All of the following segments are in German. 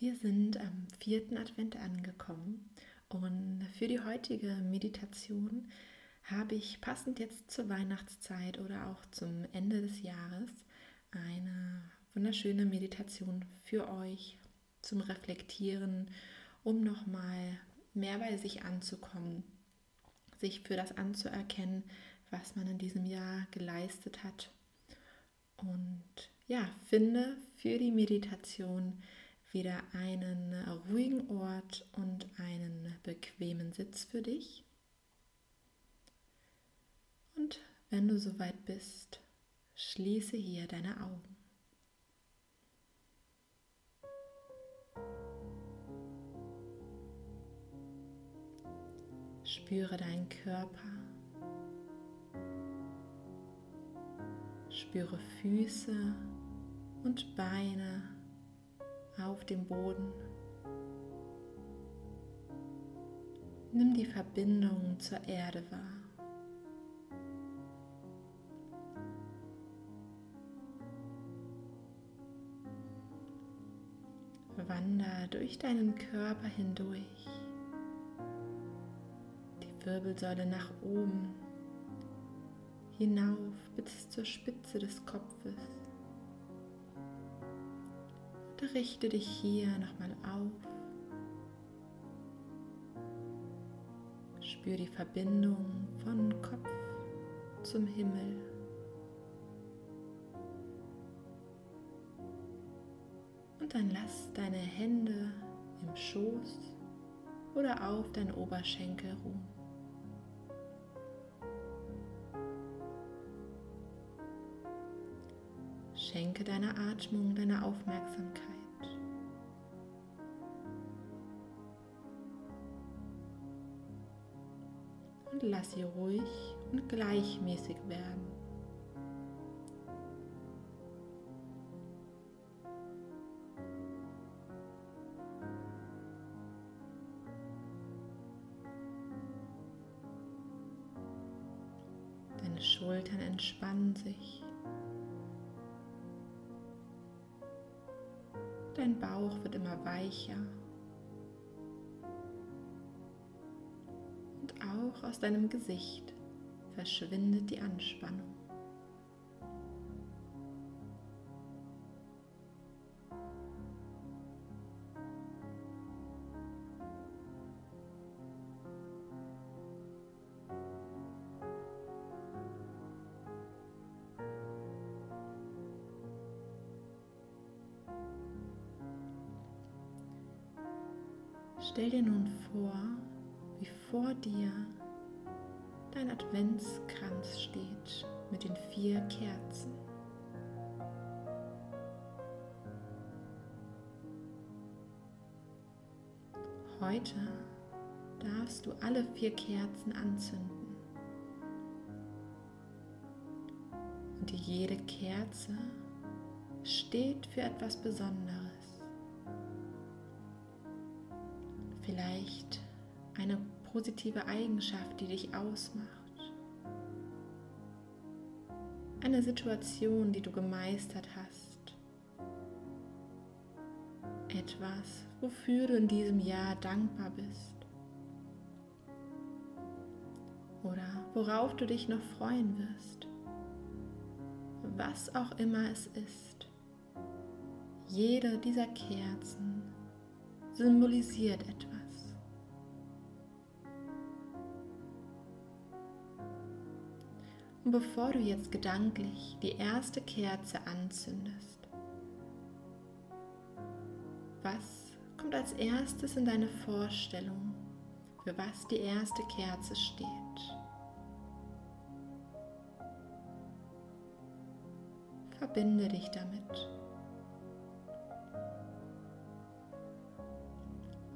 Wir sind am vierten Advent angekommen und für die heutige Meditation habe ich passend jetzt zur Weihnachtszeit oder auch zum Ende des Jahres eine wunderschöne Meditation für euch zum Reflektieren, um nochmal mehr bei sich anzukommen, sich für das anzuerkennen, was man in diesem Jahr geleistet hat. Und ja, finde für die Meditation wieder einen ruhigen Ort und einen bequemen Sitz für dich. Und wenn du soweit bist, schließe hier deine Augen. Spüre deinen Körper. Spüre Füße und Beine auf dem Boden. Nimm die Verbindung zur Erde wahr. Wander durch deinen Körper hindurch, die Wirbelsäule nach oben, hinauf bis zur Spitze des Kopfes richte dich hier nochmal auf. Spür die Verbindung von Kopf zum Himmel. Und dann lass deine Hände im Schoß oder auf deinen Oberschenkel ruhen. Schenke deiner Atmung deine Aufmerksamkeit. Und lass sie ruhig und gleichmäßig werden. Deine Schultern entspannen sich. Bauch wird immer weicher. Und auch aus deinem Gesicht verschwindet die Anspannung. Stell dir nun vor, wie vor dir dein Adventskranz steht mit den vier Kerzen. Heute darfst du alle vier Kerzen anzünden. Und jede Kerze steht für etwas Besonderes. Vielleicht eine positive Eigenschaft, die dich ausmacht. Eine Situation, die du gemeistert hast. Etwas, wofür du in diesem Jahr dankbar bist. Oder worauf du dich noch freuen wirst. Was auch immer es ist. Jede dieser Kerzen symbolisiert etwas. Und bevor du jetzt gedanklich die erste Kerze anzündest, was kommt als erstes in deine Vorstellung, für was die erste Kerze steht? Verbinde dich damit.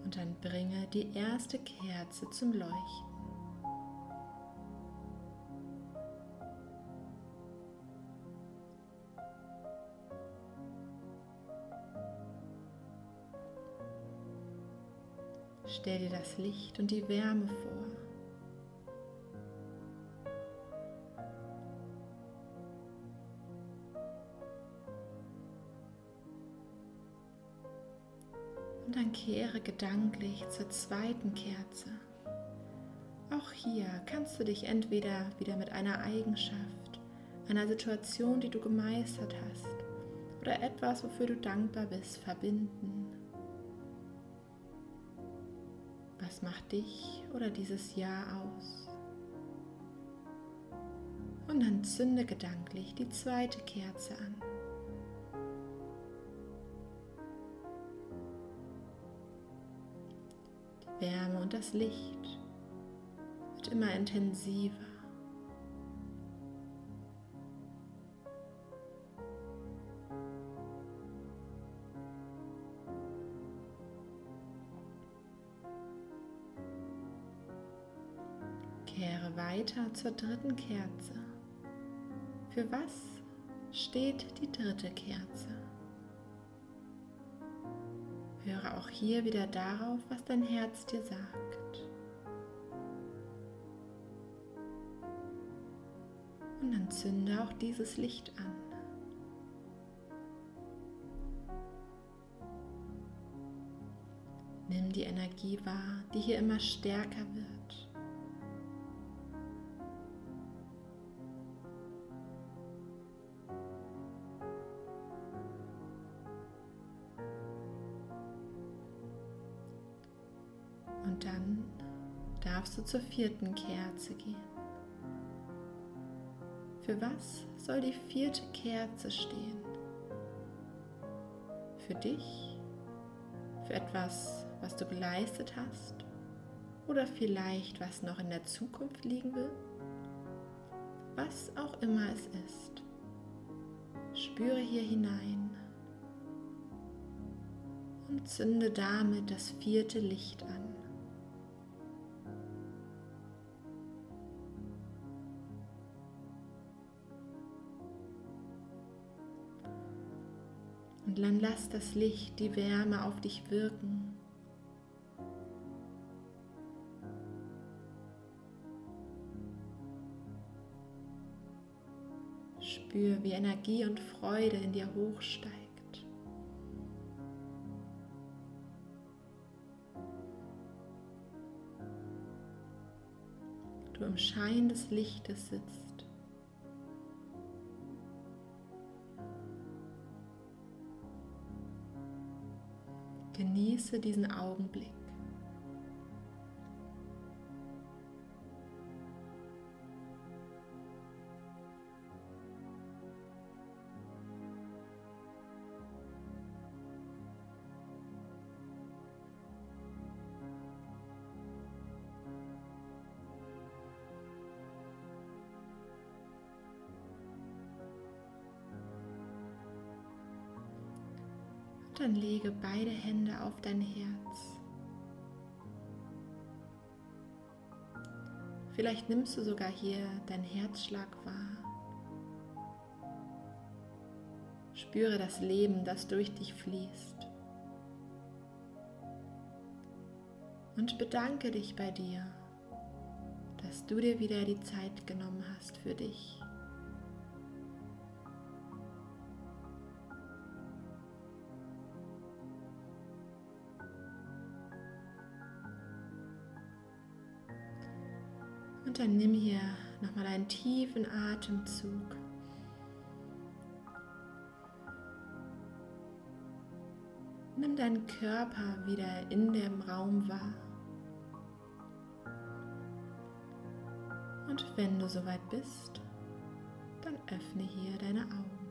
Und dann bringe die erste Kerze zum Leuchten. Stell dir das Licht und die Wärme vor. Und dann kehre gedanklich zur zweiten Kerze. Auch hier kannst du dich entweder wieder mit einer Eigenschaft, einer Situation, die du gemeistert hast, oder etwas, wofür du dankbar bist, verbinden. Was macht dich oder dieses Jahr aus? Und dann zünde gedanklich die zweite Kerze an. Die Wärme und das Licht wird immer intensiver. Kehre weiter zur dritten Kerze. Für was steht die dritte Kerze? Höre auch hier wieder darauf, was dein Herz dir sagt. Und dann zünde auch dieses Licht an. Nimm die Energie wahr, die hier immer stärker wird. Dann darfst du zur vierten Kerze gehen. Für was soll die vierte Kerze stehen? Für dich? Für etwas, was du geleistet hast? Oder vielleicht, was noch in der Zukunft liegen will? Was auch immer es ist, spüre hier hinein und zünde damit das vierte Licht an. Und dann lass das Licht, die Wärme auf dich wirken. Spür, wie Energie und Freude in dir hochsteigt. Du im Schein des Lichtes sitzt. Genieße diesen Augenblick. Dann lege beide Hände auf dein Herz. Vielleicht nimmst du sogar hier deinen Herzschlag wahr. Spüre das Leben, das durch dich fließt. Und bedanke dich bei dir, dass du dir wieder die Zeit genommen hast für dich. Und dann nimm hier nochmal einen tiefen Atemzug. Nimm deinen Körper wieder in dem Raum wahr. Und wenn du soweit bist, dann öffne hier deine Augen.